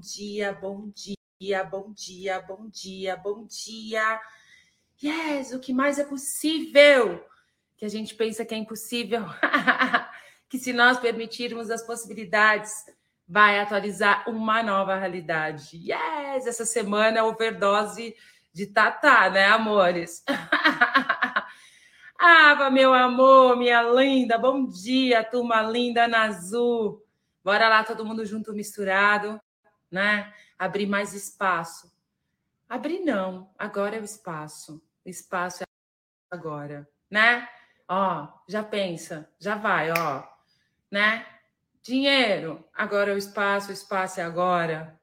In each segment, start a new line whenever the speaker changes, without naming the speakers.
dia, bom dia, bom dia, bom dia, bom dia. Yes, o que mais é possível? Que a gente pensa que é impossível. que se nós permitirmos as possibilidades, vai atualizar uma nova realidade. Yes, essa semana overdose de Tatá, né, amores? Ava, meu amor, minha linda, bom dia, turma linda na azul. Bora lá, todo mundo junto, misturado, né? Abrir mais espaço. Abrir não, agora é o espaço. O espaço é agora, né? Ó, já pensa, já vai, ó, né? Dinheiro, agora é o espaço, o espaço é agora.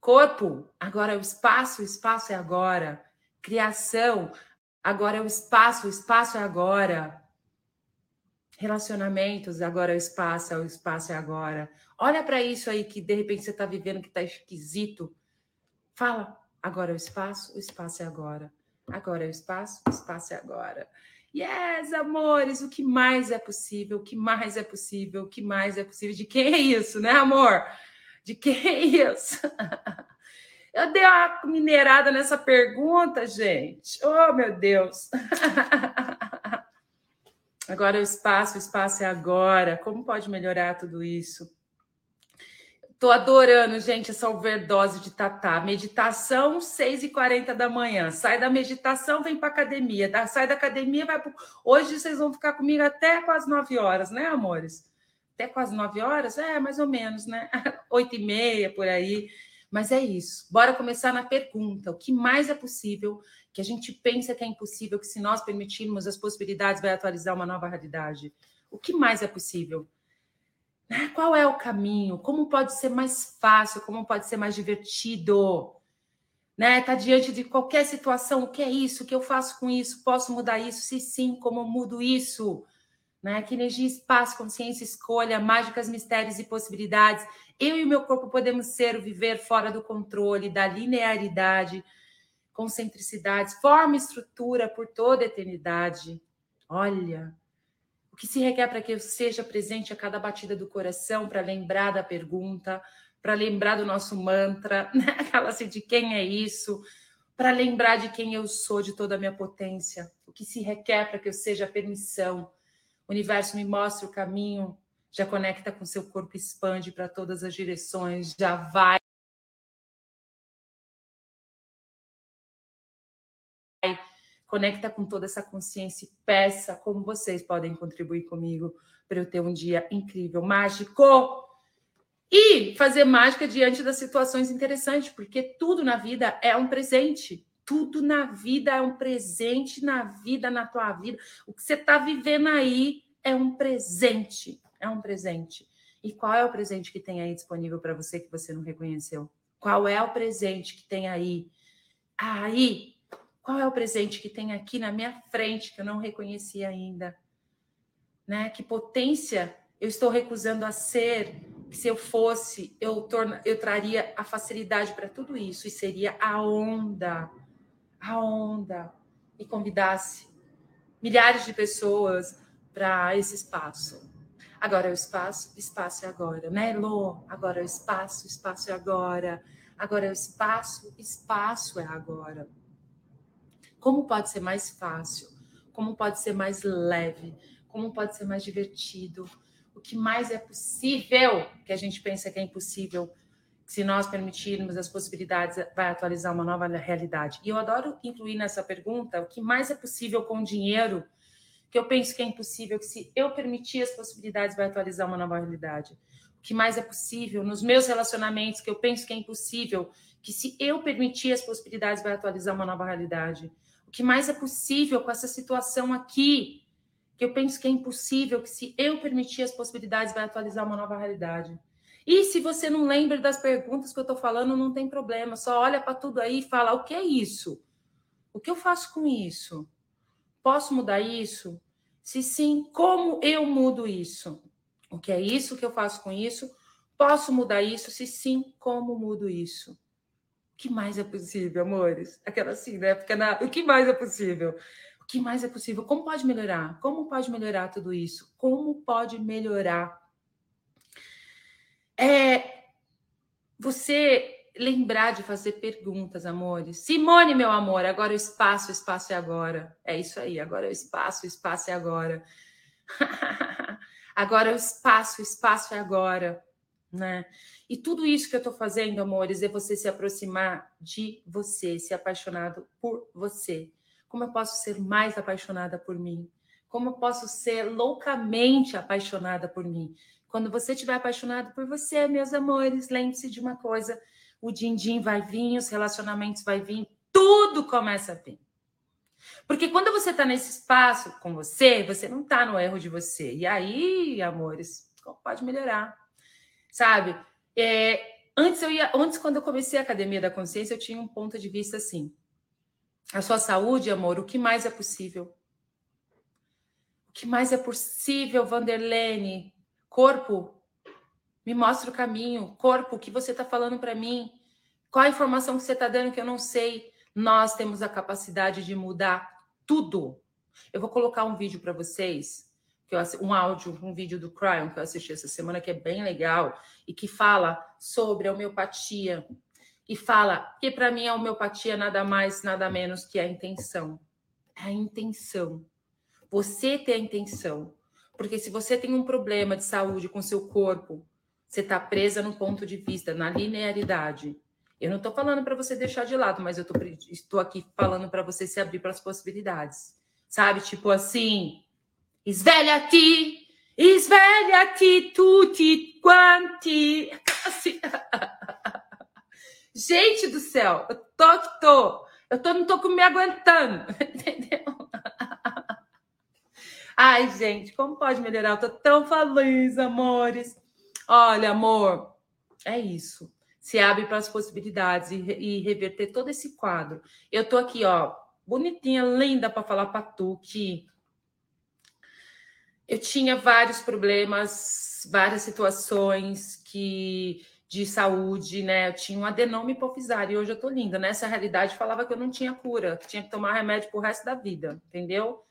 Corpo, agora é o espaço, o espaço é agora. Criação, agora é o espaço, o espaço é agora. Relacionamentos, agora é o espaço, é o espaço é agora. Olha para isso aí que de repente você está vivendo que está esquisito. Fala, agora é o espaço, o espaço é agora. Agora é o espaço, o espaço é agora. Yes, amores, o que mais é possível? O que mais é possível? O que mais é possível? De quem é isso, né, amor? De quem é isso? Eu dei uma minerada nessa pergunta, gente. Oh, meu Deus. Agora o espaço, o espaço é agora. Como pode melhorar tudo isso? Tô adorando, gente, essa overdose de tatá. Meditação, 6h40 da manhã. Sai da meditação, vem para academia. Sai da academia, vai pro... Hoje vocês vão ficar comigo até quase 9 horas, né, amores? Até quase 9 horas? É, mais ou menos, né? 8 e meia, por aí. Mas é isso. Bora começar na pergunta: o que mais é possível que a gente pensa que é impossível, que se nós permitirmos as possibilidades, vai atualizar uma nova realidade? O que mais é possível? Né? Qual é o caminho? Como pode ser mais fácil? Como pode ser mais divertido? Né? Tá diante de qualquer situação, o que é isso? O que eu faço com isso? Posso mudar isso? Se sim, como mudo isso? Né? Que energia, espaço, consciência, escolha, mágicas, mistérios e possibilidades eu e o meu corpo podemos ser o viver fora do controle, da linearidade, concentricidades, forma e estrutura por toda a eternidade. Olha, o que se requer para que eu seja presente a cada batida do coração, para lembrar da pergunta, para lembrar do nosso mantra, né? aquela assim, de quem é isso, para lembrar de quem eu sou, de toda a minha potência. O que se requer para que eu seja permissão. O universo me mostra o caminho já conecta com seu corpo, expande para todas as direções, já vai. Conecta com toda essa consciência e peça como vocês podem contribuir comigo para eu ter um dia incrível, mágico. E fazer mágica diante das situações interessantes, porque tudo na vida é um presente. Tudo na vida é um presente na vida, na tua vida. O que você está vivendo aí é um presente é um presente. E qual é o presente que tem aí disponível para você que você não reconheceu? Qual é o presente que tem aí? Aí, qual é o presente que tem aqui na minha frente que eu não reconheci ainda? Né? Que potência eu estou recusando a ser? Que se eu fosse, eu, torna, eu traria a facilidade para tudo isso e seria a onda, a onda, e convidasse milhares de pessoas para esse espaço. Agora é o espaço, espaço é agora, né, Lô? Agora é o espaço, espaço é agora. Agora é o espaço, espaço é agora. Como pode ser mais fácil? Como pode ser mais leve? Como pode ser mais divertido? O que mais é possível que a gente pensa que é impossível? Se nós permitirmos as possibilidades, vai atualizar uma nova realidade. E eu adoro incluir nessa pergunta o que mais é possível com dinheiro que eu penso que é impossível, que se eu permitir as possibilidades, vai atualizar uma nova realidade. O que mais é possível nos meus relacionamentos, que eu penso que é impossível, que se eu permitir as possibilidades, vai atualizar uma nova realidade. O que mais é possível com essa situação aqui, que eu penso que é impossível, que se eu permitir as possibilidades, vai atualizar uma nova realidade. E se você não lembra das perguntas que eu estou falando, não tem problema. Só olha para tudo aí e fala: o que é isso? O que eu faço com isso? Posso mudar isso? Se sim, como eu mudo isso? O que é isso que eu faço com isso? Posso mudar isso? Se sim, como mudo isso? O que mais é possível, amores? Aquela assim, né? Porque na... o que mais é possível? O que mais é possível? Como pode melhorar? Como pode melhorar tudo isso? Como pode melhorar? É... você lembrar de fazer perguntas, amores. Simone, meu amor, agora o espaço, o espaço é agora. É isso aí, agora é o espaço, o espaço é agora. agora é o espaço, o espaço é agora, né? E tudo isso que eu estou fazendo, amores, é você se aproximar de você, se apaixonado por você. Como eu posso ser mais apaixonada por mim? Como eu posso ser loucamente apaixonada por mim? Quando você estiver apaixonado por você, meus amores, lembre-se de uma coisa: o din-din vai vir, os relacionamentos vai vir, tudo começa a vir. Porque quando você está nesse espaço com você, você não está no erro de você. E aí, amores, pode melhorar. Sabe? É, antes eu ia, antes quando eu comecei a academia da consciência, eu tinha um ponto de vista assim: a sua saúde, amor, o que mais é possível? O que mais é possível, Vanderlene? Corpo, me mostra o caminho. Corpo, o que você está falando para mim? Qual a informação que você está dando que eu não sei? Nós temos a capacidade de mudar tudo. Eu vou colocar um vídeo para vocês, que eu, um áudio, um vídeo do Cryon que eu assisti essa semana, que é bem legal e que fala sobre a homeopatia. E fala que para mim a homeopatia nada mais, nada menos que a intenção. É a intenção. Você ter a intenção. Porque se você tem um problema de saúde com seu corpo, você está presa no ponto de vista, na linearidade. Eu não estou falando para você deixar de lado, mas eu tô, estou aqui falando para você se abrir para as possibilidades. Sabe? Tipo assim, sveglia-ti, sveglia-ti tutti quanti. Assim. Gente do céu, eu tô que tô. Eu tô, não tô me aguentando, entendeu? Ai, gente, como pode melhorar? Eu tô tão feliz, amores. Olha, amor, é isso. Se abre para as possibilidades e, e, reverter todo esse quadro. Eu tô aqui, ó, bonitinha, linda para falar para tu que eu tinha vários problemas, várias situações que de saúde, né? Eu tinha um adenoma hipofisário e hoje eu tô linda. Nessa realidade falava que eu não tinha cura, que tinha que tomar remédio pro resto da vida, entendeu?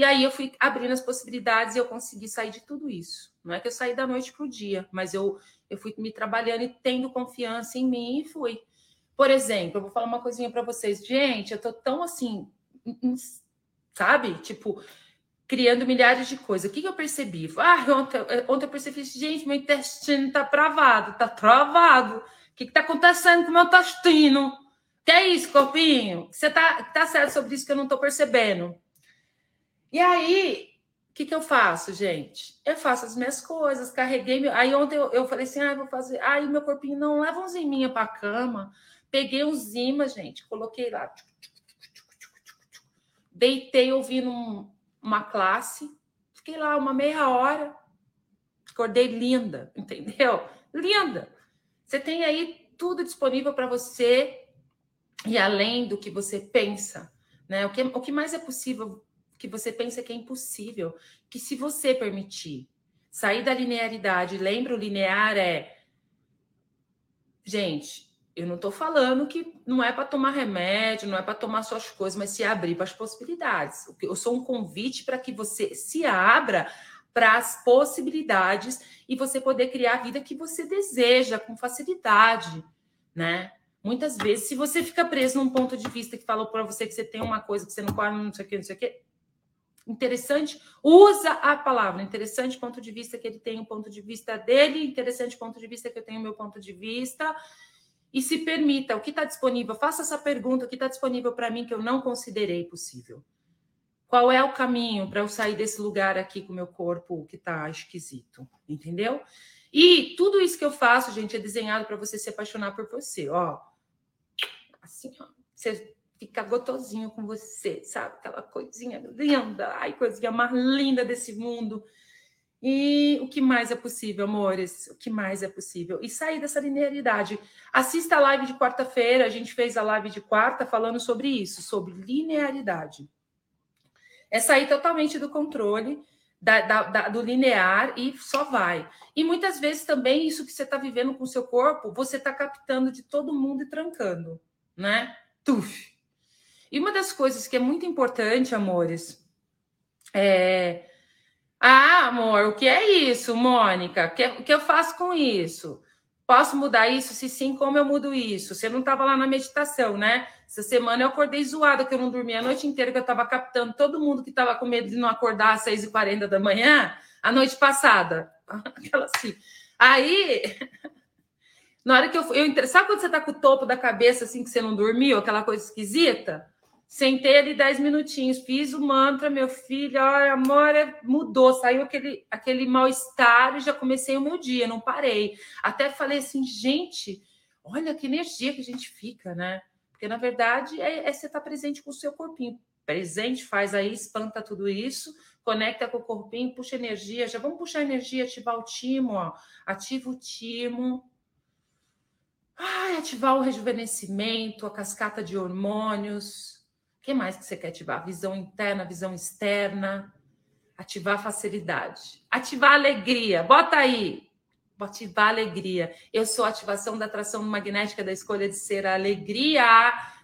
E aí eu fui abrindo as possibilidades e eu consegui sair de tudo isso. Não é que eu saí da noite para o dia, mas eu, eu fui me trabalhando e tendo confiança em mim e fui. Por exemplo, eu vou falar uma coisinha para vocês. Gente, eu tô tão assim, sabe? Tipo, criando milhares de coisas. O que, que eu percebi? Ah, ontem, ontem eu percebi, gente, meu intestino tá travado, tá travado. O que, que tá acontecendo com o meu intestino? Que é isso, corpinho? Você tá, tá certo sobre isso que eu não tô percebendo. E aí, o que, que eu faço, gente? Eu faço as minhas coisas, carreguei. Meu... Aí ontem eu, eu falei assim: ah, vou fazer. Aí meu corpinho não leva uns ziminha para cama. Peguei uns imãs, gente, coloquei lá. Deitei ouvindo um, uma classe. Fiquei lá uma meia hora. Acordei linda, entendeu? Linda. Você tem aí tudo disponível para você e além do que você pensa. Né? O, que, o que mais é possível que você pensa que é impossível, que se você permitir sair da linearidade, lembra o linear é gente, eu não estou falando que não é para tomar remédio, não é para tomar suas coisas, mas se abrir para as possibilidades. Eu sou um convite para que você se abra para as possibilidades e você poder criar a vida que você deseja com facilidade, né? Muitas vezes, se você fica preso num ponto de vista que falou para você que você tem uma coisa que você não pode, não sei o que, não sei o que, interessante, usa a palavra, interessante ponto de vista que ele tem o ponto de vista dele, interessante ponto de vista que eu tenho o meu ponto de vista, e se permita, o que está disponível, faça essa pergunta, o que está disponível para mim que eu não considerei possível. Qual é o caminho para eu sair desse lugar aqui com o meu corpo que está esquisito, entendeu? E tudo isso que eu faço, gente, é desenhado para você se apaixonar por você, ó. Assim, ó. Você fica gotosinho com você, sabe? Aquela coisinha linda, ai, coisinha mais linda desse mundo. E o que mais é possível, amores? O que mais é possível? E sair dessa linearidade. Assista a live de quarta-feira, a gente fez a live de quarta falando sobre isso, sobre linearidade. É sair totalmente do controle, da, da, da, do linear e só vai. E muitas vezes também isso que você está vivendo com o seu corpo, você está captando de todo mundo e trancando, né? Tuf, e uma das coisas que é muito importante, amores, é. Ah, amor, o que é isso, Mônica? O que, que eu faço com isso? Posso mudar isso? Se sim, como eu mudo isso? Você não estava lá na meditação, né? Essa semana eu acordei zoada, que eu não dormi a noite inteira, que eu estava captando todo mundo que estava com medo de não acordar às 6h40 da manhã, a noite passada. Aquela assim. Aí, na hora que eu, eu sabe quando você está com o topo da cabeça assim que você não dormiu, aquela coisa esquisita? Sentei ali 10 minutinhos, fiz o mantra, meu filho, olha, amor, mudou, saiu aquele, aquele mal-estar e já comecei o meu dia, não parei. Até falei assim, gente, olha que energia que a gente fica, né? Porque na verdade é, é você estar tá presente com o seu corpinho. Presente, faz aí, espanta tudo isso, conecta com o corpinho, puxa energia. Já vamos puxar energia, ativar o timo, ó. Ativa o timo. Ai, ativar o rejuvenescimento, a cascata de hormônios o que mais que você quer ativar? Visão interna, visão externa. Ativar facilidade. Ativar alegria. Bota aí. Ativar alegria. Eu sou a ativação da atração magnética da escolha de ser a alegria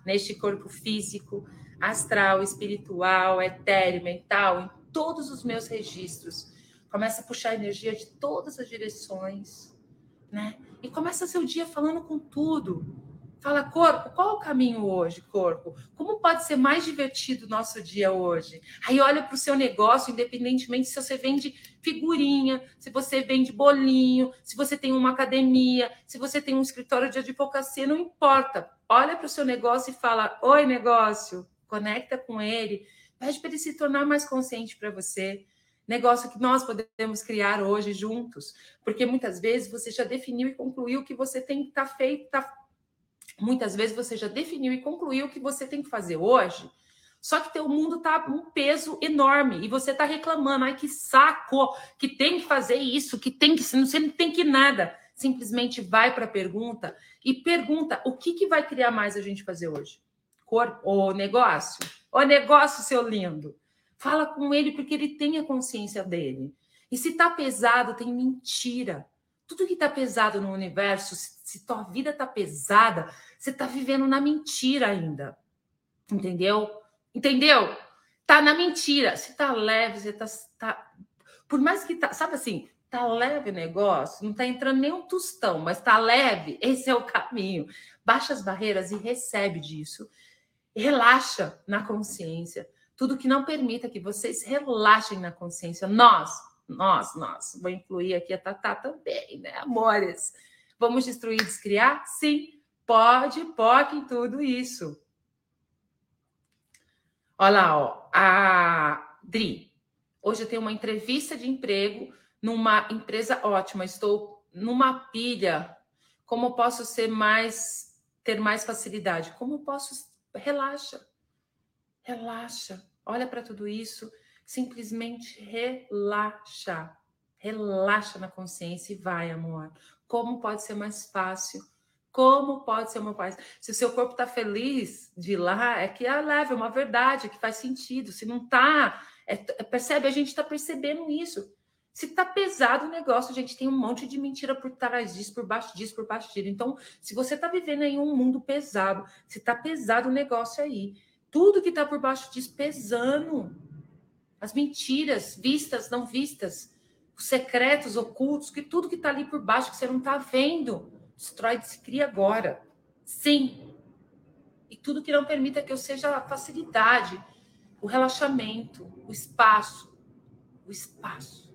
neste corpo físico, astral, espiritual, etéreo, mental, em todos os meus registros. Começa a puxar energia de todas as direções, né? E começa seu dia falando com tudo Fala, corpo, qual o caminho hoje, corpo? Como pode ser mais divertido o nosso dia hoje? Aí olha para o seu negócio, independentemente se você vende figurinha, se você vende bolinho, se você tem uma academia, se você tem um escritório de advocacia, não importa. Olha para o seu negócio e fala: Oi, negócio, conecta com ele, pede para ele se tornar mais consciente para você negócio que nós podemos criar hoje juntos, porque muitas vezes você já definiu e concluiu que você tem que estar tá feito, tá Muitas vezes você já definiu e concluiu o que você tem que fazer hoje, só que teu mundo tá um peso enorme e você tá reclamando, ai que saco, que tem que fazer isso, que tem que, você não tem que nada. Simplesmente vai para a pergunta e pergunta o que, que vai criar mais a gente fazer hoje? Corpo ou negócio? O negócio, seu lindo. Fala com ele porque ele tem a consciência dele. E se tá pesado, tem mentira. Tudo que está pesado no universo, se, se tua vida está pesada, você está vivendo na mentira ainda. Entendeu? Entendeu? Tá na mentira. Se tá leve, você tá, tá. Por mais que tá. Sabe assim, tá leve o negócio, não tá entrando nem um tostão, mas tá leve, esse é o caminho. Baixa as barreiras e recebe disso. Relaxa na consciência. Tudo que não permita que vocês relaxem na consciência. Nós, nós, nós. Vou incluir aqui a Tatá também, né, amores? Vamos destruir descriar? Sim, pode, pode em tudo isso. Olha lá, ó, a Dri. Hoje eu tenho uma entrevista de emprego numa empresa ótima. Estou numa pilha. Como posso ser mais, ter mais facilidade? Como posso? Relaxa, relaxa. Olha para tudo isso simplesmente relaxa. Relaxa na consciência e vai, amor. Como pode ser mais fácil? Como pode ser mais fácil? Se o seu corpo está feliz de lá, é que é leve, é uma verdade, que faz sentido. Se não está, é, percebe? A gente está percebendo isso. Se tá pesado o negócio, gente tem um monte de mentira por trás disso, por baixo disso, por baixo disso. Então, se você tá vivendo em um mundo pesado, se tá pesado o negócio aí, tudo que tá por baixo disso pesando, as mentiras vistas, não vistas, os secretos ocultos, que tudo que está ali por baixo que você não está vendo, destrói, se cria agora. Sim. E tudo que não permita que eu seja a facilidade, o relaxamento, o espaço, o espaço.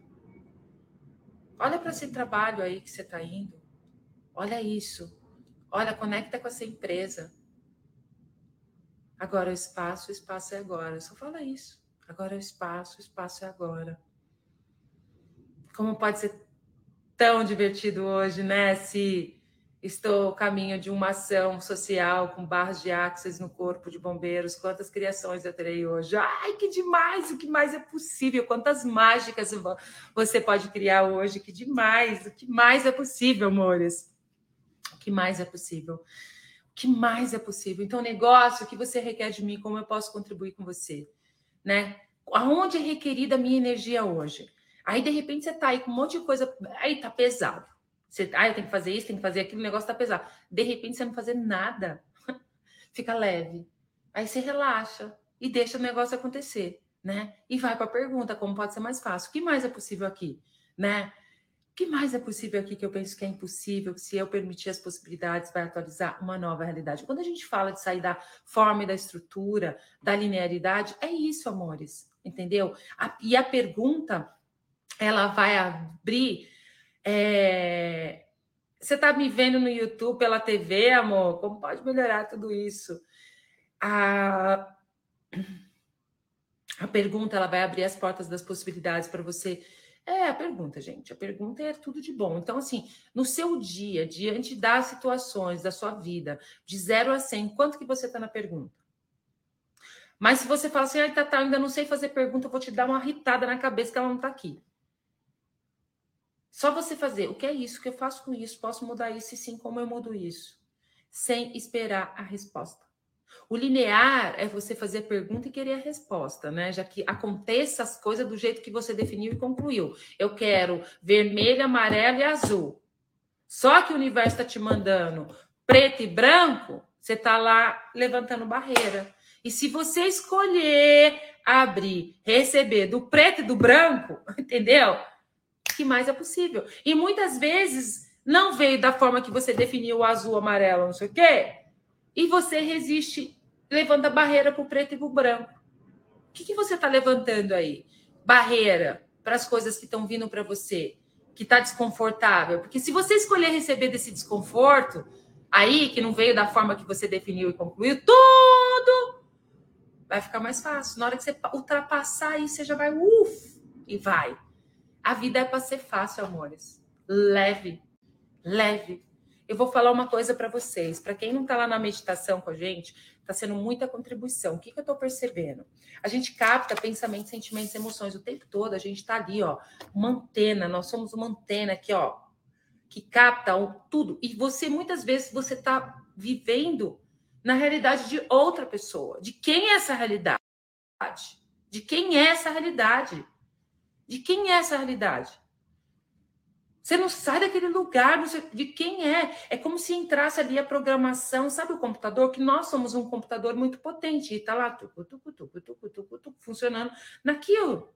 Olha para esse trabalho aí que você está indo. Olha isso. Olha, conecta com essa empresa. Agora o espaço, o espaço é agora. Só fala isso. Agora é o espaço, o espaço é agora. Como pode ser tão divertido hoje, né? Se estou caminho de uma ação social com barras de axis no corpo de bombeiros, quantas criações eu terei hoje? Ai, que demais! O que mais é possível? Quantas mágicas você pode criar hoje? Que demais! O que mais é possível, amores? O que mais é possível? O que mais é possível? Então, negócio, o que você requer de mim? Como eu posso contribuir com você? Né? Aonde é requerida a minha energia hoje? Aí, de repente, você tá aí com um monte de coisa, aí tá pesado. Você, ah, eu tenho que fazer isso, tenho que fazer aquilo, o negócio tá pesado. De repente, você não fazer nada, fica leve. Aí você relaxa e deixa o negócio acontecer, né? E vai para a pergunta, como pode ser mais fácil? O que mais é possível aqui, né? Que mais é possível aqui que eu penso que é impossível, que se eu permitir as possibilidades, vai atualizar uma nova realidade? Quando a gente fala de sair da forma e da estrutura, da linearidade, é isso, amores, entendeu? A, e a pergunta, ela vai abrir. É... Você está me vendo no YouTube, pela TV, amor? Como pode melhorar tudo isso? A, a pergunta ela vai abrir as portas das possibilidades para você é a pergunta, gente. A pergunta é tudo de bom. Então, assim, no seu dia, diante das situações da sua vida, de 0 a 100, quanto que você está na pergunta? Mas se você fala assim, ai, Tata, ainda não sei fazer pergunta, eu vou te dar uma ritada na cabeça que ela não está aqui. Só você fazer, o que é isso? O que eu faço com isso? Posso mudar isso? E sim, como eu mudo isso? Sem esperar a resposta. O linear é você fazer a pergunta e querer a resposta, né? Já que aconteça as coisas do jeito que você definiu e concluiu. Eu quero vermelho, amarelo e azul. Só que o universo está te mandando preto e branco, você está lá levantando barreira. E se você escolher abrir, receber do preto e do branco, entendeu? que mais é possível? E muitas vezes não veio da forma que você definiu o azul, amarelo, não sei o quê e você resiste, levanta barreira para o preto e para o branco. O que, que você está levantando aí? Barreira para as coisas que estão vindo para você, que está desconfortável. Porque se você escolher receber desse desconforto, aí, que não veio da forma que você definiu e concluiu, tudo vai ficar mais fácil. Na hora que você ultrapassar aí, você já vai, uff, e vai. A vida é para ser fácil, amores. Leve, leve. Eu vou falar uma coisa para vocês. Para quem não está lá na meditação com a gente, está sendo muita contribuição. O que, que eu estou percebendo? A gente capta pensamentos, sentimentos, emoções o tempo todo. A gente está ali, ó, uma antena. Nós somos uma antena aqui, ó, que capta tudo. E você, muitas vezes, você está vivendo na realidade de outra pessoa. De quem é essa realidade? De quem é essa realidade? De quem é essa realidade? Você não sai daquele lugar de quem é. É como se entrasse ali a programação, sabe o computador? Que nós somos um computador muito potente e está lá tucu, tucu, tucu, tucu, tucu, tucu, funcionando naquilo.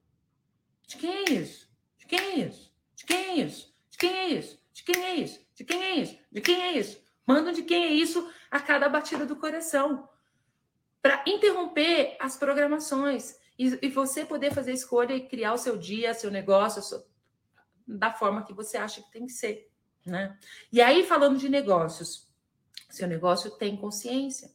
De quem é isso? De quem é isso? De quem é isso? De quem é isso? De quem é isso? De quem é isso? De quem é isso? De quem é isso a cada batida do coração. Para interromper as programações. E, e, você poder fazer escolha e criar o seu dia, seu negócio, da forma que você acha que tem que ser, né? E aí, falando de negócios, seu negócio tem consciência.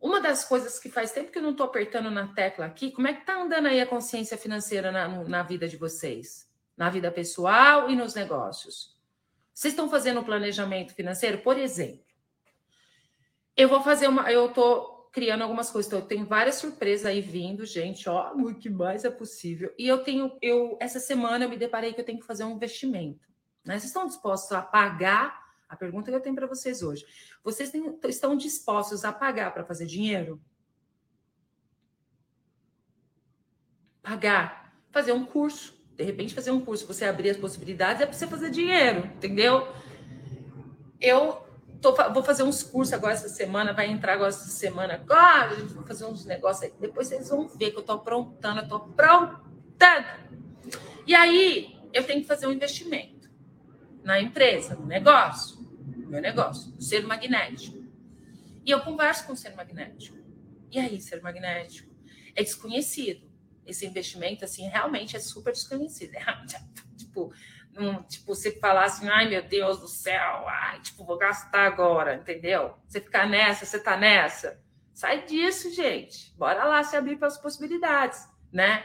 Uma das coisas que faz tempo que eu não estou apertando na tecla aqui, como é que tá andando aí a consciência financeira na, na vida de vocês? Na vida pessoal e nos negócios? Vocês estão fazendo um planejamento financeiro? Por exemplo, eu vou fazer uma. Eu estou criando algumas coisas. Então, eu tenho várias surpresas aí vindo, gente. Ó, o que mais é possível. E eu tenho, eu essa semana eu me deparei que eu tenho que fazer um investimento. Né? Vocês estão dispostos a pagar? A pergunta que eu tenho para vocês hoje: vocês têm, estão dispostos a pagar para fazer dinheiro? Pagar, fazer um curso. De repente, fazer um curso, você abrir as possibilidades, é para você fazer dinheiro, entendeu? Eu Tô, vou fazer uns cursos agora essa semana, vai entrar agora essa semana. Agora, vou fazer uns negócios aí. Depois vocês vão ver que eu estou aprontando, eu estou aprontando. E aí, eu tenho que fazer um investimento na empresa, no negócio, meu negócio, ser magnético. E eu converso com o ser magnético. E aí, ser magnético? É desconhecido. Esse investimento, assim, realmente é super desconhecido. tipo, um, tipo, você falar assim, ai meu Deus do céu, ai, tipo, vou gastar agora, entendeu? Você ficar nessa, você tá nessa. Sai disso, gente. Bora lá se abrir para as possibilidades, né?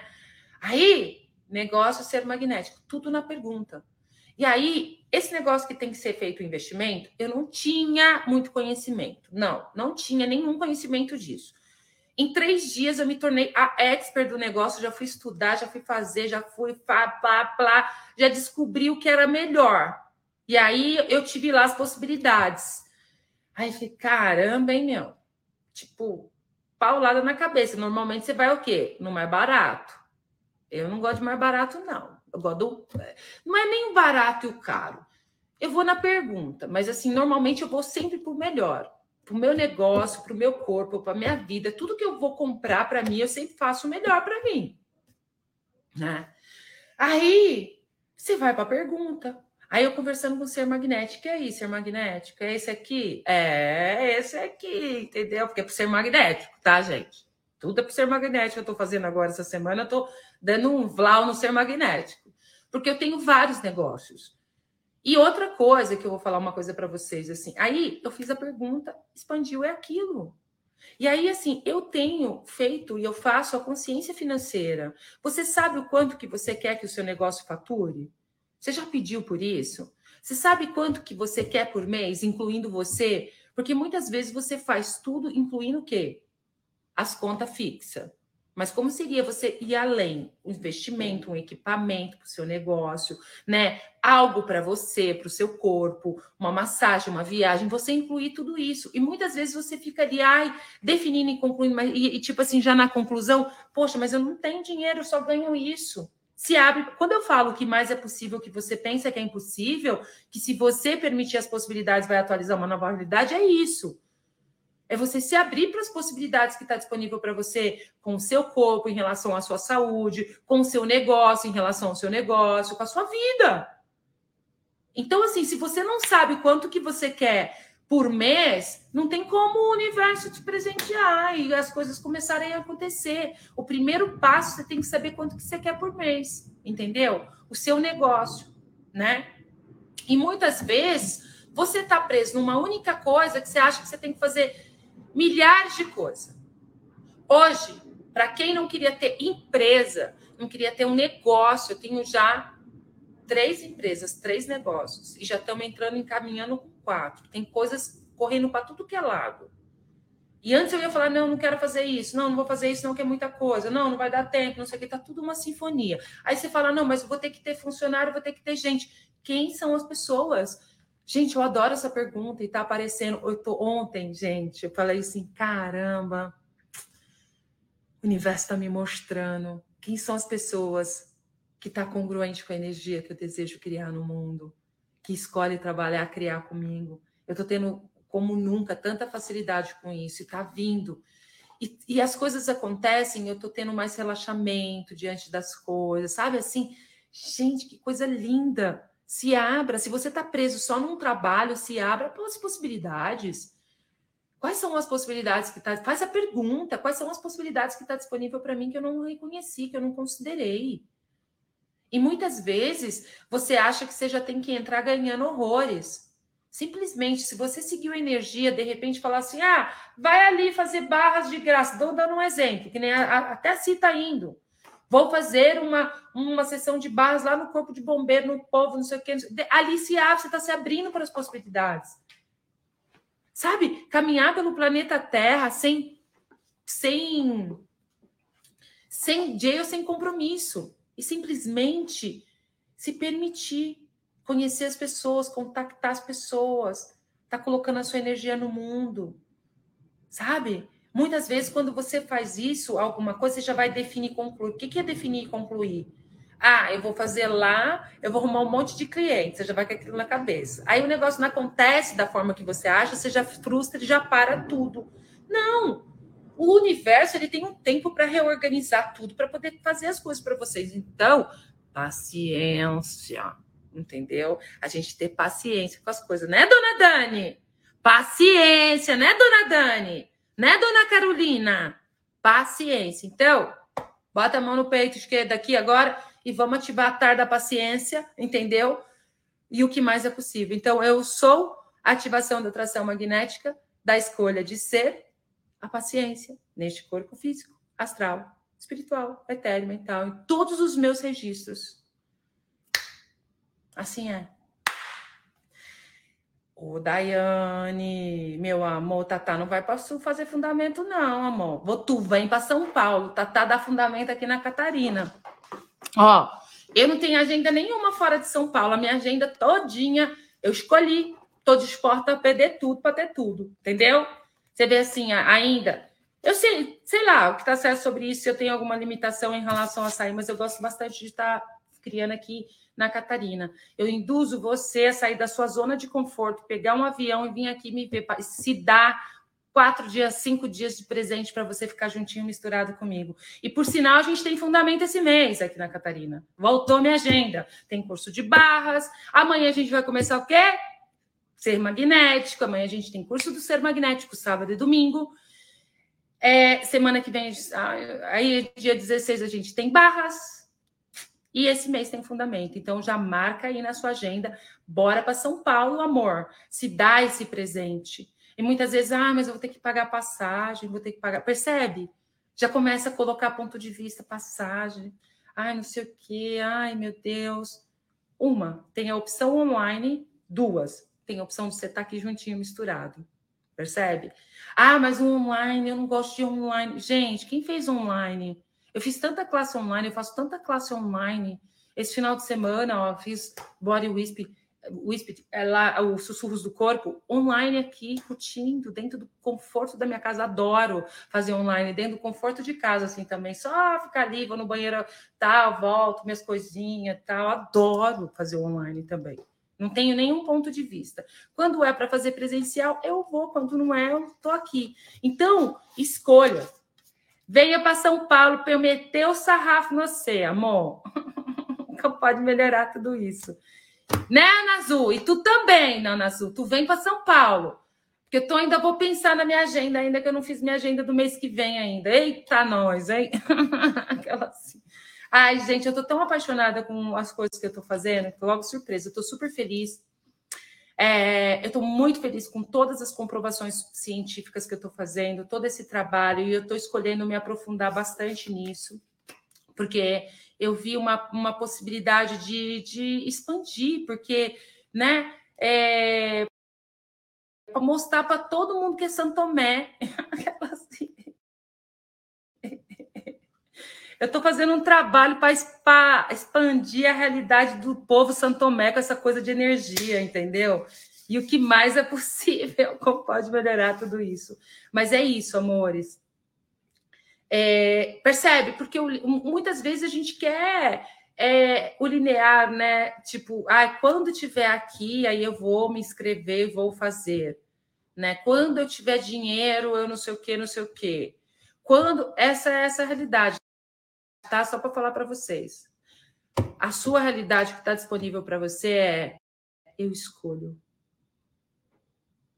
Aí, negócio ser magnético, tudo na pergunta. E aí, esse negócio que tem que ser feito o investimento, eu não tinha muito conhecimento. Não, não tinha nenhum conhecimento disso. Em três dias eu me tornei a expert do negócio, já fui estudar, já fui fazer, já fui pá, pá, pá, já descobri o que era melhor. E aí eu tive lá as possibilidades. Aí eu falei, caramba, hein, meu? Tipo, paulada na cabeça. Normalmente você vai o quê? No mais barato. Eu não gosto de mais barato, não. Eu gosto do... Não é nem o barato e o caro. Eu vou na pergunta, mas assim, normalmente eu vou sempre por melhor para o meu negócio, para o meu corpo, para a minha vida, tudo que eu vou comprar para mim, eu sempre faço o melhor para mim. Né? Aí, Você vai para a pergunta. Aí eu conversando com o ser magnético, e aí, ser magnético? É esse aqui? É esse aqui, entendeu? Porque é para ser magnético, tá, gente? Tudo é para ser magnético. Eu estou fazendo agora essa semana, eu estou dando um vlau no ser magnético. Porque eu tenho vários negócios. E outra coisa que eu vou falar uma coisa para vocês, assim, aí eu fiz a pergunta, expandiu, é aquilo. E aí, assim, eu tenho feito e eu faço a consciência financeira. Você sabe o quanto que você quer que o seu negócio fature? Você já pediu por isso? Você sabe quanto que você quer por mês, incluindo você? Porque muitas vezes você faz tudo, incluindo o quê? As contas fixas. Mas como seria você ir além? Um investimento, um equipamento para o seu negócio, né? Algo para você, para o seu corpo, uma massagem, uma viagem, você incluir tudo isso. E muitas vezes você fica ali, ai, definindo e concluindo, mas, e, e tipo assim, já na conclusão, poxa, mas eu não tenho dinheiro, eu só ganho isso. Se abre. Quando eu falo que mais é possível que você pensa que é impossível, que se você permitir as possibilidades, vai atualizar uma nova realidade, é isso. É você se abrir para as possibilidades que está disponível para você com o seu corpo em relação à sua saúde, com o seu negócio em relação ao seu negócio, com a sua vida. Então, assim, se você não sabe quanto que você quer por mês, não tem como o universo te presentear e as coisas começarem a acontecer. O primeiro passo, você tem que saber quanto que você quer por mês, entendeu? O seu negócio, né? E muitas vezes você está preso numa única coisa que você acha que você tem que fazer milhares de coisas. Hoje, para quem não queria ter empresa, não queria ter um negócio, eu tenho já três empresas, três negócios, e já estamos entrando encaminhando com quatro. Tem coisas correndo para tudo que é lado. E antes eu ia falar, não, não quero fazer isso, não, não vou fazer isso, não, que é muita coisa, não, não vai dar tempo, não sei o que, tá tudo uma sinfonia. Aí você fala, não, mas eu vou ter que ter funcionário, vou ter que ter gente. Quem são as pessoas? Gente, eu adoro essa pergunta e tá aparecendo. Eu tô, ontem, gente, eu falei assim: caramba, o universo está me mostrando quem são as pessoas que tá congruente com a energia que eu desejo criar no mundo, que escolhe trabalhar, criar comigo. Eu tô tendo, como nunca, tanta facilidade com isso e tá vindo. E, e as coisas acontecem, eu tô tendo mais relaxamento diante das coisas, sabe? Assim, gente, que coisa linda se abra. Se você está preso só num trabalho, se abra para as possibilidades. Quais são as possibilidades que está? Faz a pergunta. Quais são as possibilidades que está disponível para mim que eu não reconheci, que eu não considerei? E muitas vezes você acha que você já tem que entrar ganhando horrores. Simplesmente, se você seguiu a energia, de repente falar assim: ah, vai ali fazer barras de graça. Dando um exemplo, que nem a, a, até a Cita tá indo. Vou fazer uma, uma sessão de barras lá no corpo de bombeiro, no povo, não sei o quê. Ali se abre, você está se abrindo para as possibilidades. Sabe? Caminhar pelo planeta Terra sem, sem, sem jail, sem compromisso. E simplesmente se permitir conhecer as pessoas, contactar as pessoas, tá colocando a sua energia no mundo. Sabe? Muitas vezes, quando você faz isso, alguma coisa, você já vai definir e concluir. O que é definir e concluir? Ah, eu vou fazer lá, eu vou arrumar um monte de clientes, você já vai com aquilo na cabeça. Aí o negócio não acontece da forma que você acha, você já frustra e já para tudo. Não! O universo ele tem um tempo para reorganizar tudo, para poder fazer as coisas para vocês. Então, paciência, entendeu? A gente ter paciência com as coisas, né, dona Dani? Paciência, né, dona Dani? Né, dona Carolina? Paciência. Então, bota a mão no peito esquerdo aqui agora e vamos ativar a tarde da paciência, entendeu? E o que mais é possível. Então, eu sou a ativação da atração magnética da escolha de ser a paciência neste corpo físico, astral, espiritual, etéreo, mental, em todos os meus registros. Assim é. Ô, Daiane, meu amor, Tatá não vai para Sul fazer fundamento, não, amor. Vou, tu vem para São Paulo, Tatá dá fundamento aqui na Catarina. Ó, eu não tenho agenda nenhuma fora de São Paulo, a minha agenda todinha eu escolhi. Tô disposta a perder tudo para ter tudo, entendeu? Você vê assim, ainda. Eu sei, sei lá, o que está certo sobre isso, eu tenho alguma limitação em relação a sair, mas eu gosto bastante de estar tá criando aqui na Catarina. Eu induzo você a sair da sua zona de conforto, pegar um avião e vir aqui me ver, se dar quatro dias, cinco dias de presente para você ficar juntinho, misturado comigo. E por sinal, a gente tem fundamento esse mês aqui na Catarina. Voltou minha agenda. Tem curso de barras. Amanhã a gente vai começar o quê? Ser magnético. Amanhã a gente tem curso do ser magnético, sábado e domingo. É, semana que vem, aí dia 16, a gente tem barras. E esse mês tem fundamento. Então já marca aí na sua agenda. Bora para São Paulo, amor. Se dá esse presente e muitas vezes, ah, mas eu vou ter que pagar passagem, vou ter que pagar. Percebe? Já começa a colocar ponto de vista, passagem. Ai, não sei o quê. Ai, meu Deus. Uma, tem a opção online. Duas, tem a opção de você estar aqui juntinho, misturado. Percebe? Ah, mas o online, eu não gosto de online. Gente, quem fez online? Eu fiz tanta classe online, eu faço tanta classe online. Esse final de semana, ó, fiz body wisp Whisper, é lá, os sussurros do corpo, online aqui, curtindo, dentro do conforto da minha casa. Adoro fazer online, dentro do conforto de casa, assim também. Só ficar ali, vou no banheiro, tal, volto, minhas coisinhas, tal. Adoro fazer online também. Não tenho nenhum ponto de vista. Quando é para fazer presencial, eu vou. Quando não é, eu estou aqui. Então, escolha. Venha para São Paulo para eu meter o sarrafo no você, amor. Pode melhorar tudo isso. Né, Ana Azul? E tu também, Ana Azul. Tu vem para São Paulo. Porque eu tô, ainda vou pensar na minha agenda, ainda que eu não fiz minha agenda do mês que vem ainda. Eita, nós, hein? Aquela assim. Ai, gente, eu tô tão apaixonada com as coisas que eu tô fazendo, tô logo surpresa. Eu tô super feliz. É, eu estou muito feliz com todas as comprovações científicas que eu estou fazendo, todo esse trabalho, e eu estou escolhendo me aprofundar bastante nisso, porque eu vi uma, uma possibilidade de, de expandir, porque, né, é, mostrar para todo mundo que é Santo Tomé. assim. Eu estou fazendo um trabalho para expandir a realidade do povo Santo Tomé com essa coisa de energia, entendeu? E o que mais é possível, como pode melhorar tudo isso. Mas é isso, amores. É, percebe? Porque muitas vezes a gente quer é, o linear, né? Tipo, ah, quando tiver aqui, aí eu vou me inscrever, vou fazer. Né? Quando eu tiver dinheiro, eu não sei o que, não sei o que. Quando essa é essa realidade, tá? Só para falar para vocês. A sua realidade que está disponível para você é eu escolho.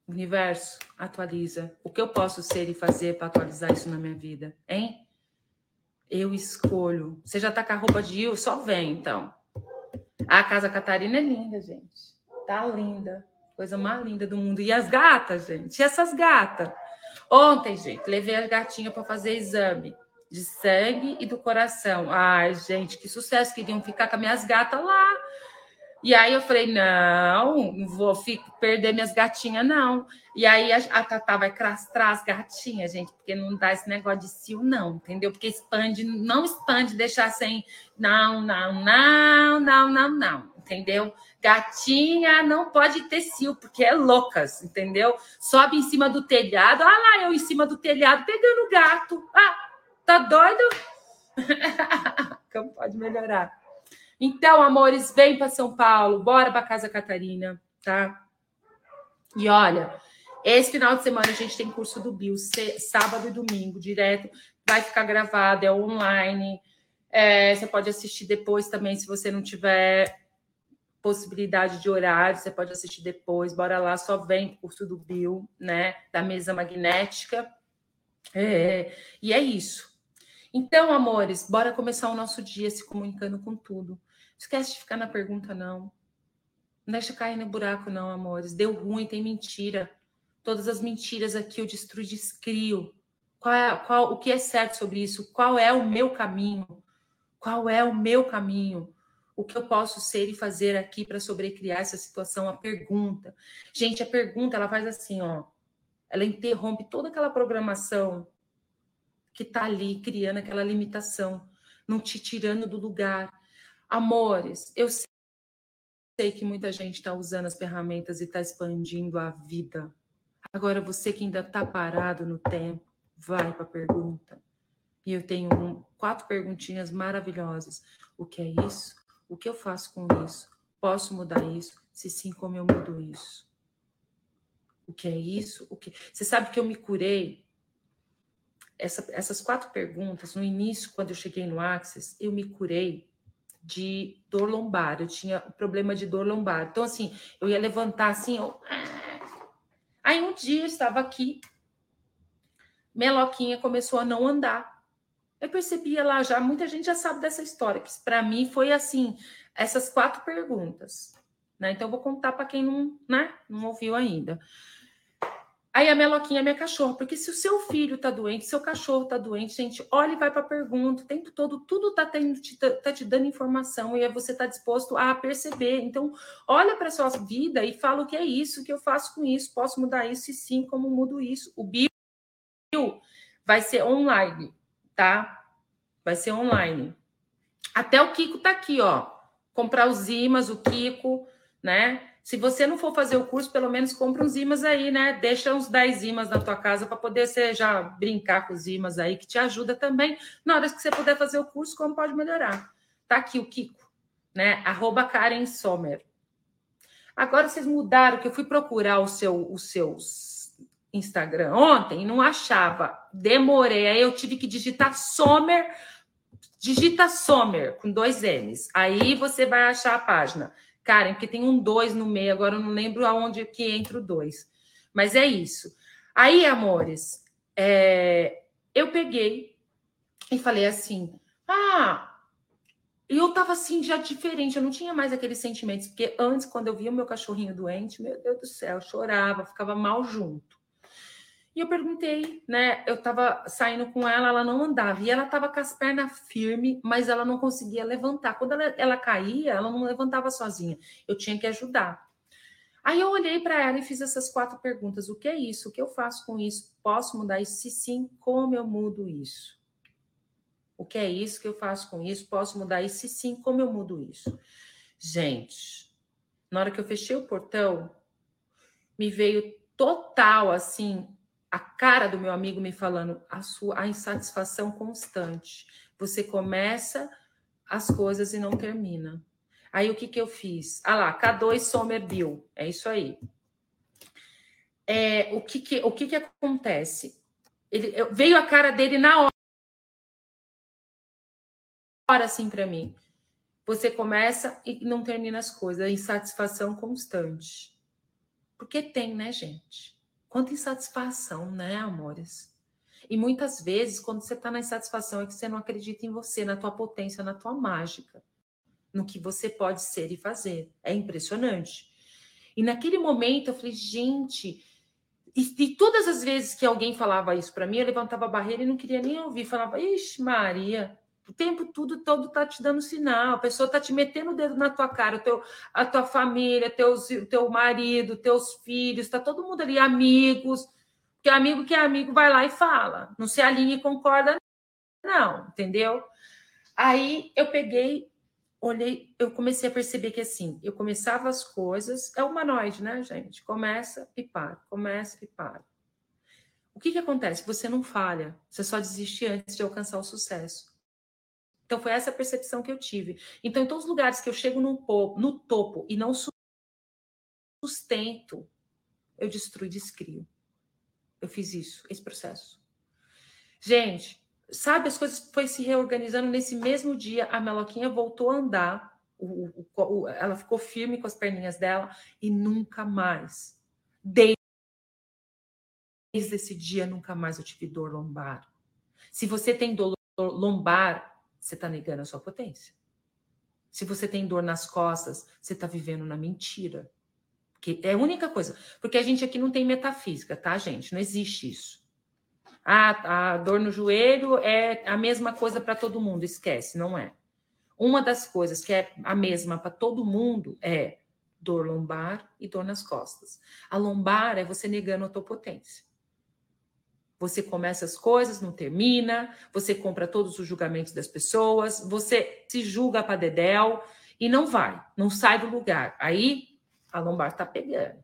Universo, atualiza. O que eu posso ser e fazer para atualizar isso na minha vida, hein? Eu escolho. Você já tá com a roupa de Il? Só vem, então. A Casa Catarina é linda, gente. Tá linda. Coisa mais linda do mundo. E as gatas, gente? E essas gatas? Ontem, gente, levei a gatinha para fazer exame de sangue e do coração. Ai, gente, que sucesso. Queriam ficar com as minhas gatas lá. E aí eu falei, não, não vou fico, perder minhas gatinhas, não. E aí a, a Tatá vai crastrar as gatinhas, gente, porque não dá esse negócio de cio, não, entendeu? Porque expande, não expande, deixar sem. Não, não, não, não, não, não, entendeu? Gatinha não pode ter cio, porque é loucas, entendeu? Sobe em cima do telhado, olha lá, eu em cima do telhado pegando gato. Ah, tá doido? Como pode melhorar? Então, amores, vem para São Paulo, bora para Casa Catarina, tá? E olha, esse final de semana a gente tem curso do Bill, sábado e domingo, direto. Vai ficar gravado, é online. É, você pode assistir depois também, se você não tiver possibilidade de horário, você pode assistir depois. Bora lá, só vem curso do Bill, né? Da mesa magnética. É, e é isso. Então, amores, bora começar o nosso dia se comunicando com tudo. Esquece de ficar na pergunta, não. Não deixa cair no buraco, não, amores. Deu ruim, tem mentira. Todas as mentiras aqui eu destruo e descrio. Qual é, qual, o que é certo sobre isso? Qual é o meu caminho? Qual é o meu caminho? O que eu posso ser e fazer aqui para sobrecriar essa situação? A pergunta. Gente, a pergunta, ela faz assim, ó. Ela interrompe toda aquela programação que está ali criando aquela limitação, não te tirando do lugar, Amores, eu sei que muita gente está usando as ferramentas e está expandindo a vida. Agora, você que ainda está parado no tempo, vai para a pergunta. E eu tenho um, quatro perguntinhas maravilhosas. O que é isso? O que eu faço com isso? Posso mudar isso? Se sim, como eu mudo isso? O que é isso? O que? Você sabe que eu me curei? Essa, essas quatro perguntas, no início, quando eu cheguei no Access, eu me curei de dor lombar. Eu tinha problema de dor lombar. Então, assim, eu ia levantar assim. Eu... Aí um dia eu estava aqui, Meloquinha começou a não andar. Eu percebia lá já, muita gente já sabe dessa história, que para mim foi assim, essas quatro perguntas. Né? Então, eu vou contar para quem não, né, não ouviu ainda. Aí a Meloquinha é minha cachorra, porque se o seu filho tá doente, seu cachorro tá doente, gente, olha e vai para pergunta, o tempo todo, tudo tá, tendo, tá te dando informação e você tá disposto a perceber. Então, olha para sua vida e fala o que é isso, o que eu faço com isso, posso mudar isso e sim, como mudo isso. O bio vai ser online, tá? Vai ser online. Até o Kiko tá aqui, ó. Comprar os imãs, o Kiko, né? Se você não for fazer o curso, pelo menos compra uns imãs aí, né? Deixa uns 10 imãs na tua casa para poder você já brincar com os imãs aí, que te ajuda também. Na hora que você puder fazer o curso, como pode melhorar. Tá aqui o Kiko, né? Arroba Karen Sommer. Agora vocês mudaram, que eu fui procurar o seu, os seus Instagram ontem não achava. Demorei, aí eu tive que digitar Sommer. Digita Sommer com dois M's. Aí você vai achar a página. Karen, porque tem um dois no meio, agora eu não lembro aonde que entra o dois. Mas é isso. Aí, amores, é, eu peguei e falei assim: ah, eu tava assim já diferente, eu não tinha mais aqueles sentimentos, porque antes, quando eu via o meu cachorrinho doente, meu Deus do céu, eu chorava, ficava mal junto. E eu perguntei, né? Eu tava saindo com ela, ela não andava. E ela tava com as pernas firmes, mas ela não conseguia levantar. Quando ela, ela caía, ela não levantava sozinha. Eu tinha que ajudar. Aí eu olhei para ela e fiz essas quatro perguntas: o que é isso? O que eu faço com isso? Posso mudar isso? Se sim, como eu mudo isso? O que é isso que eu faço com isso? Posso mudar isso? Se sim, como eu mudo isso? Gente, na hora que eu fechei o portão, me veio total assim a cara do meu amigo me falando a sua a insatisfação constante. Você começa as coisas e não termina. Aí o que que eu fiz? Ah lá, K2 Somerville. É isso aí. É, o que que o que que acontece? Ele eu, veio a cara dele na hora, hora assim para mim. Você começa e não termina as coisas, insatisfação constante. Porque tem, né, gente? Quanta insatisfação, né, amores? E muitas vezes, quando você está na insatisfação, é que você não acredita em você, na tua potência, na tua mágica, no que você pode ser e fazer. É impressionante. E naquele momento eu falei, gente. E, e todas as vezes que alguém falava isso para mim, eu levantava a barreira e não queria nem ouvir. Falava, ixi, Maria, o tempo tudo todo tá te dando sinal, a pessoa tá te metendo o dedo na tua cara, o teu, a tua família, teus, teu marido, teus filhos, tá todo mundo ali, amigos, porque amigo que é amigo vai lá e fala, não se alinha e concorda, não, entendeu? Aí eu peguei, olhei, eu comecei a perceber que assim, eu começava as coisas, é humanoide, né, gente? Começa e para, começa e para. O que que acontece? Você não falha, você só desiste antes de alcançar o sucesso. Então, foi essa percepção que eu tive. Então, em todos os lugares que eu chego no, no topo e não sustento, eu destruo e descrio. Eu fiz isso, esse processo. Gente, sabe, as coisas foi se reorganizando nesse mesmo dia. A Meloquinha voltou a andar, o, o, o, ela ficou firme com as perninhas dela e nunca mais, desde esse dia, nunca mais eu tive dor lombar. Se você tem dor lombar, você está negando a sua potência. Se você tem dor nas costas, você está vivendo na mentira. Que é a única coisa. Porque a gente aqui não tem metafísica, tá, gente? Não existe isso. Ah, a dor no joelho é a mesma coisa para todo mundo. Esquece, não é. Uma das coisas que é a mesma para todo mundo é dor lombar e dor nas costas. A lombar é você negando a tua potência. Você começa as coisas, não termina, você compra todos os julgamentos das pessoas, você se julga para dedéu e não vai, não sai do lugar. Aí a lombar tá pegando.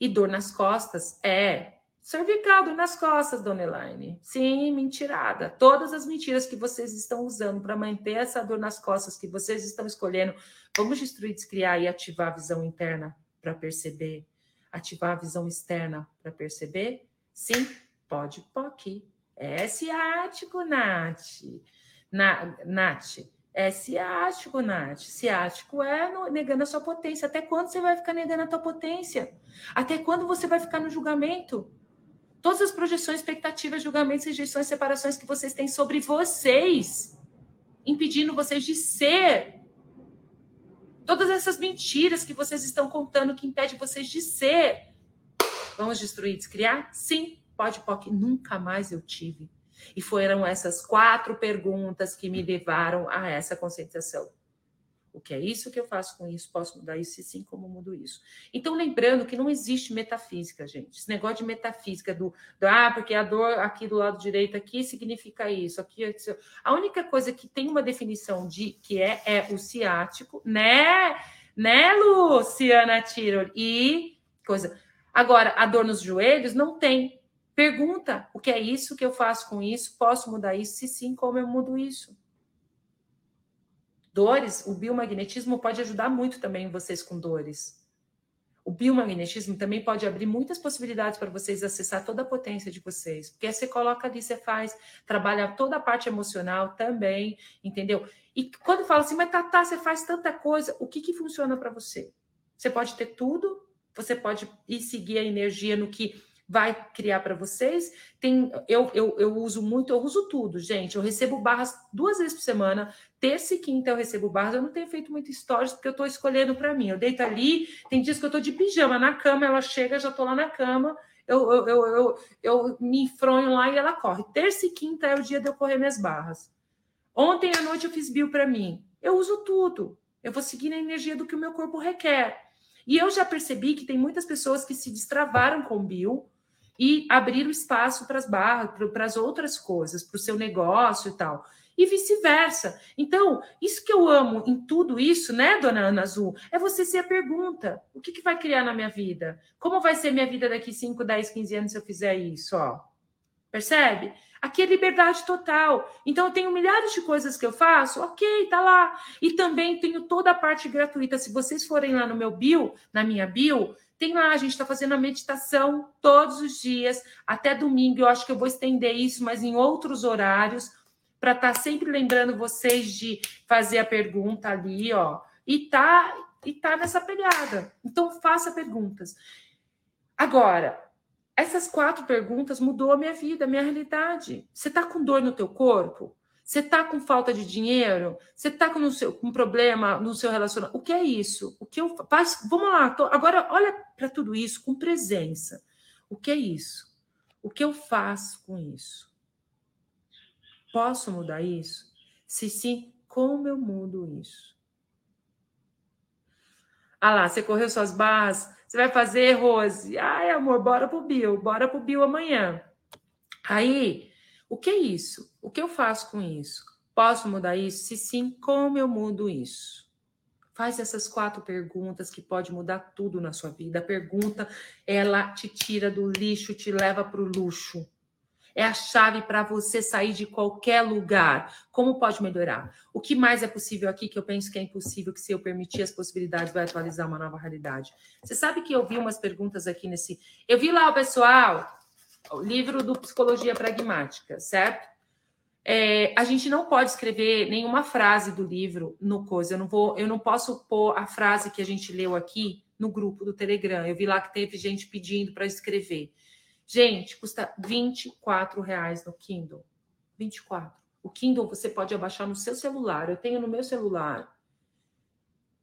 E dor nas costas é cervical, dor nas costas, dona Elaine. Sim, mentirada. Todas as mentiras que vocês estão usando para manter essa dor nas costas que vocês estão escolhendo, vamos destruir, descriar e ativar a visão interna para perceber ativar a visão externa para perceber? Sim, pode, POC. É ciático, Nath. Na, Nath. É ciático, Nath. Ciático é no, negando a sua potência. Até quando você vai ficar negando a tua potência? Até quando você vai ficar no julgamento? Todas as projeções, expectativas, julgamentos, rejeições, separações que vocês têm sobre vocês, impedindo vocês de ser. Todas essas mentiras que vocês estão contando que impede vocês de ser. Vamos destruir, descriar? Sim, pode, pode. Nunca mais eu tive. E foram essas quatro perguntas que me levaram a essa conscientização. O que é isso que eu faço com isso? Posso mudar isso? E sim, como mudo isso? Então, lembrando que não existe metafísica, gente. Esse negócio de metafísica do, do ah, porque a dor aqui do lado direito aqui significa isso, aqui isso. A única coisa que tem uma definição de que é é o ciático, né? Né, Luciana Tiro? E coisa. Agora, a dor nos joelhos não tem. Pergunta o que é isso que eu faço com isso? Posso mudar isso? Se sim, como eu mudo isso? Dores, o biomagnetismo pode ajudar muito também vocês com dores. O biomagnetismo também pode abrir muitas possibilidades para vocês acessar toda a potência de vocês. Porque você coloca ali, você faz, trabalha toda a parte emocional também, entendeu? E quando fala assim, mas Tatá, você faz tanta coisa, o que, que funciona para você? Você pode ter tudo, você pode ir seguir a energia no que vai criar para vocês. Tem, eu, eu, eu uso muito, eu uso tudo, gente. Eu recebo barras duas vezes por semana. Terça e quinta eu recebo barras. Eu não tenho feito muito stories porque eu estou escolhendo para mim. Eu deito ali, tem dias que eu estou de pijama na cama, ela chega, já estou lá na cama. Eu, eu, eu, eu, eu me enfronho lá e ela corre. Terça e quinta é o dia de eu correr minhas barras. Ontem à noite eu fiz bio para mim. Eu uso tudo. Eu vou seguir na energia do que o meu corpo requer. E eu já percebi que tem muitas pessoas que se destravaram com bio e abrir o espaço para as barras, para as outras coisas, para o seu negócio e tal. E vice-versa. Então, isso que eu amo em tudo isso, né, dona Ana Azul, é você ser a pergunta: o que, que vai criar na minha vida? Como vai ser minha vida daqui 5, 10, 15 anos se eu fizer isso? Ó? Percebe? Aqui é liberdade total. Então, eu tenho milhares de coisas que eu faço, ok, tá lá. E também tenho toda a parte gratuita. Se vocês forem lá no meu bio, na minha bio, tem lá, a gente está fazendo a meditação todos os dias, até domingo. Eu acho que eu vou estender isso, mas em outros horários, para estar tá sempre lembrando vocês de fazer a pergunta ali, ó. E tá, e tá nessa pegada. Então, faça perguntas. Agora, essas quatro perguntas mudou a minha vida, a minha realidade. Você está com dor no teu corpo? Você está com falta de dinheiro? Você está com, com um problema no seu relacionamento? O que é isso? O que eu faço? Vamos lá, tô, agora olha para tudo isso com presença. O que é isso? O que eu faço com isso? Posso mudar isso? Se sim, como eu mudo isso? Ah lá, você correu suas barras, você vai fazer, Rose? Ai, amor, bora pro Bill, bora pro Bill amanhã. Aí, o que é isso? O que eu faço com isso? Posso mudar isso? Se sim, como eu mudo isso? Faz essas quatro perguntas que pode mudar tudo na sua vida. A pergunta, ela te tira do lixo, te leva para o luxo. É a chave para você sair de qualquer lugar. Como pode melhorar? O que mais é possível aqui que eu penso que é impossível, que se eu permitir as possibilidades vai atualizar uma nova realidade? Você sabe que eu vi umas perguntas aqui nesse. Eu vi lá o pessoal livro do Psicologia Pragmática, certo? É, a gente não pode escrever nenhuma frase do livro no coisa. Eu não vou, eu não posso pôr a frase que a gente leu aqui no grupo do Telegram. Eu vi lá que teve gente pedindo para escrever. Gente, custa 24 reais no Kindle. 24. O Kindle você pode abaixar no seu celular. Eu tenho no meu celular.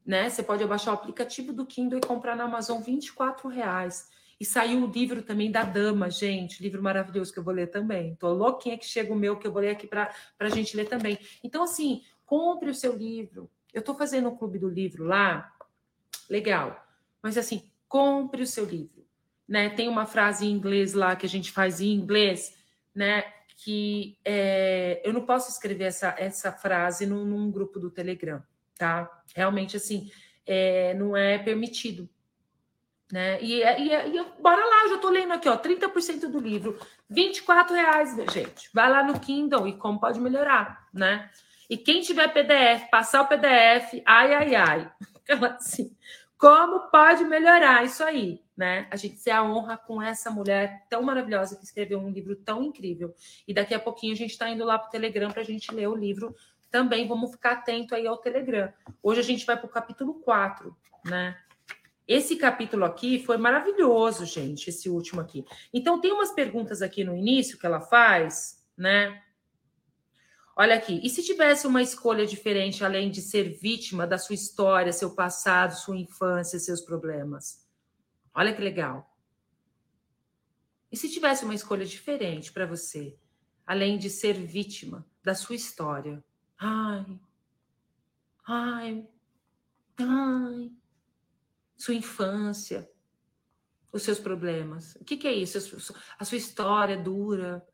Né? Você pode abaixar o aplicativo do Kindle e comprar na Amazon 24 reais. E saiu o livro também da Dama, gente, livro maravilhoso que eu vou ler também. Tô louquinha que chega o meu que eu vou ler aqui para a gente ler também. Então, assim, compre o seu livro. Eu estou fazendo o clube do livro lá, legal. Mas assim, compre o seu livro. Né? Tem uma frase em inglês lá que a gente faz em inglês, né? Que é, eu não posso escrever essa, essa frase num, num grupo do Telegram, tá? Realmente, assim, é, não é permitido né? E, e, e bora lá, eu já estou lendo aqui, ó, 30% do livro, 24 reais, gente. Vai lá no Kindle e como pode melhorar, né? E quem tiver PDF, passar o PDF, ai, ai, ai. Assim, Como pode melhorar isso aí, né? A gente se a honra com essa mulher tão maravilhosa que escreveu um livro tão incrível. E daqui a pouquinho a gente está indo lá para o Telegram para a gente ler o livro também. Vamos ficar atento aí ao Telegram. Hoje a gente vai para o capítulo 4, né? Esse capítulo aqui foi maravilhoso, gente, esse último aqui. Então, tem umas perguntas aqui no início que ela faz, né? Olha aqui, e se tivesse uma escolha diferente, além de ser vítima da sua história, seu passado, sua infância, seus problemas? Olha que legal. E se tivesse uma escolha diferente para você, além de ser vítima da sua história? Ai, ai, ai, sua infância, os seus problemas. O que, que é isso? A sua história dura,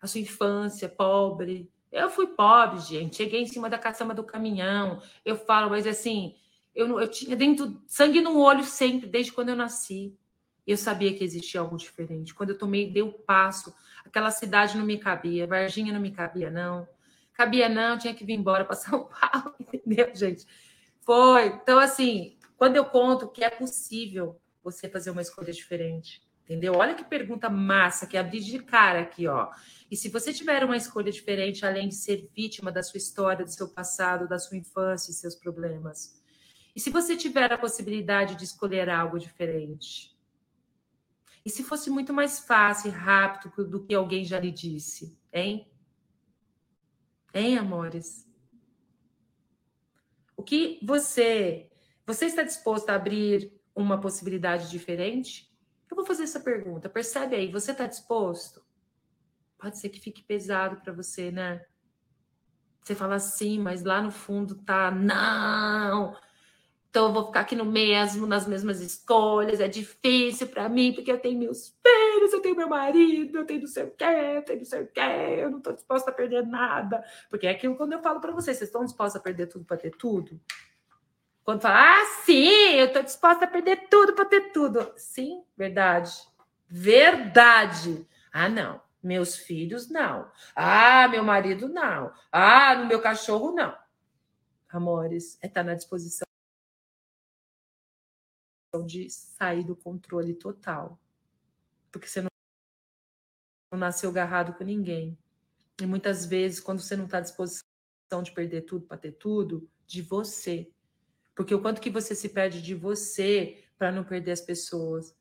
a sua infância pobre, eu fui pobre, gente. Cheguei em cima da caçamba do caminhão. Eu falo, mas assim, eu, eu tinha dentro sangue no olho sempre, desde quando eu nasci. Eu sabia que existia algo diferente. Quando eu tomei, dei o passo. Aquela cidade não me cabia, Varginha não me cabia, não. Cabia, não, tinha que vir embora para São Paulo, entendeu, gente? Foi. Então, assim, quando eu conto que é possível você fazer uma escolha diferente, entendeu? Olha que pergunta massa, que abri de cara aqui, ó. E se você tiver uma escolha diferente, além de ser vítima da sua história, do seu passado, da sua infância e seus problemas? E se você tiver a possibilidade de escolher algo diferente? E se fosse muito mais fácil e rápido do que alguém já lhe disse, hein? Hein, amores? O que você. Você está disposto a abrir uma possibilidade diferente? Eu vou fazer essa pergunta. Percebe aí, você está disposto? pode ser que fique pesado para você, né? Você fala assim, mas lá no fundo tá, não. Então eu vou ficar aqui no mesmo, nas mesmas escolhas, é difícil para mim, porque eu tenho meus filhos, eu tenho meu marido, eu tenho não sei o quê, eu tenho não sei o quê, eu não estou disposta a perder nada. Porque é aquilo quando eu falo para vocês, vocês estão dispostos a perder tudo para ter tudo? Quando fala, ah, sim, eu estou disposta a perder tudo para ter tudo. Sim, verdade. Verdade. Ah, não. Meus filhos, não. Ah, meu marido, não. Ah, no meu cachorro, não. Amores, é estar tá na disposição de sair do controle total. Porque você não nasceu agarrado com ninguém. E muitas vezes, quando você não está à disposição de perder tudo para ter tudo, de você. Porque o quanto que você se perde de você para não perder as pessoas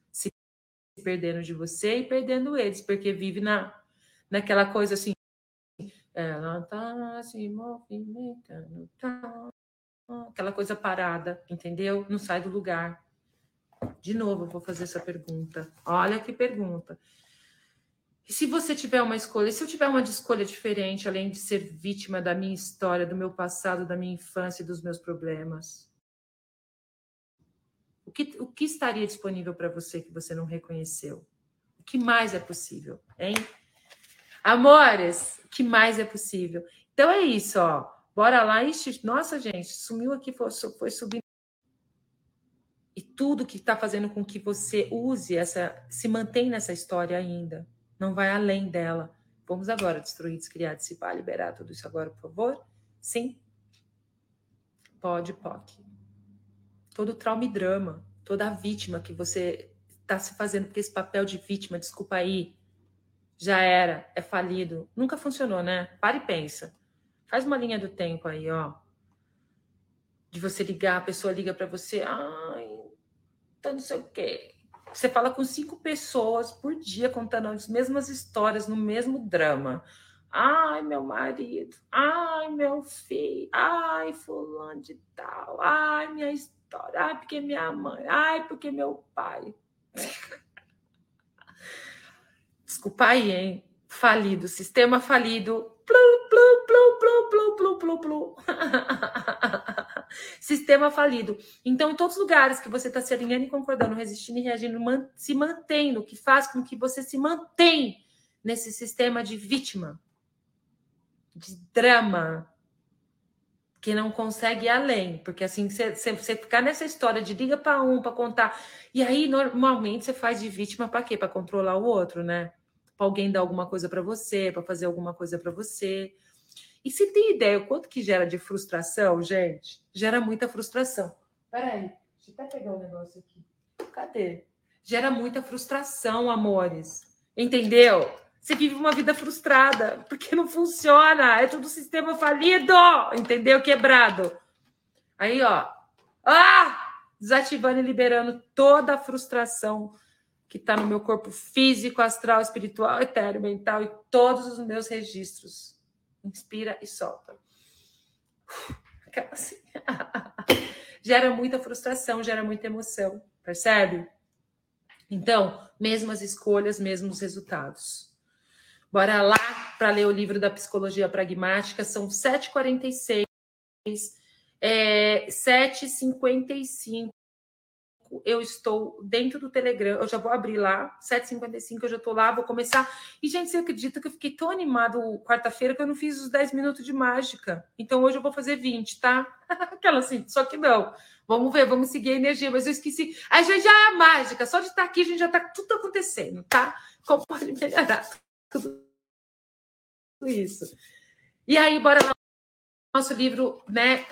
perdendo de você e perdendo eles, porque vive na, naquela coisa assim. Ela tá se movimentando, tá, aquela coisa parada, entendeu? Não sai do lugar. De novo, eu vou fazer essa pergunta. Olha que pergunta. E se você tiver uma escolha, se eu tiver uma escolha diferente, além de ser vítima da minha história, do meu passado, da minha infância e dos meus problemas? O que, o que estaria disponível para você que você não reconheceu? O que mais é possível, hein? Amores, o que mais é possível? Então é isso, ó. Bora lá. Ixi, nossa, gente, sumiu aqui, foi, foi subindo. E tudo que está fazendo com que você use essa, se mantém nessa história ainda. Não vai além dela. Vamos agora destruir, descriar, dissipar, liberar tudo isso agora, por favor? Sim? Pode, pode todo trauma e drama, toda a vítima que você está se fazendo, porque esse papel de vítima, desculpa aí, já era, é falido. Nunca funcionou, né? Para e pensa. Faz uma linha do tempo aí, ó. De você ligar, a pessoa liga para você, ai, tá não sei o quê. Você fala com cinco pessoas por dia contando as mesmas histórias no mesmo drama. Ai, meu marido. Ai, meu filho. Ai, fulano de tal. Ai, minha história. Ai, porque minha mãe. Ai, porque meu pai. Desculpa aí, hein? Falido, sistema falido. Plu, plu, plu, plu, plu, plu, plu, plu. sistema falido. Então, em todos os lugares que você está se alinhando e concordando, resistindo e reagindo, se mantendo, que faz com que você se mantém nesse sistema de vítima, de drama, que não consegue ir além, porque assim, você, ficar nessa história de liga para um para contar, e aí normalmente você faz de vítima para quê? Para controlar o outro, né? Para alguém dar alguma coisa para você, para fazer alguma coisa para você. E se tem ideia o quanto que gera de frustração, gente? Gera muita frustração. Peraí, Deixa eu até pegar um negócio aqui. Cadê? Gera muita frustração, amores. Entendeu? Você vive uma vida frustrada, porque não funciona. É tudo sistema falido, entendeu? Quebrado. Aí, ó. Ah! Desativando e liberando toda a frustração que está no meu corpo físico, astral, espiritual, etéreo, mental e todos os meus registros. Inspira e solta. Aquela assim. gera muita frustração, gera muita emoção, percebe? Então, mesmas escolhas, mesmos resultados. Bora lá para ler o livro da Psicologia Pragmática, são 7h46, é, 7h55 eu estou dentro do Telegram, eu já vou abrir lá, 7h55 eu já estou lá, vou começar. E, gente, você acredita que eu fiquei tão animado quarta-feira que eu não fiz os 10 minutos de mágica? Então hoje eu vou fazer 20, tá? Aquela assim, só que não. Vamos ver, vamos seguir a energia, mas eu esqueci. A gente já é a mágica, só de estar aqui a gente já está tudo acontecendo, tá? Como pode melhorar tudo isso. E aí, bora lá. Nosso livro, né?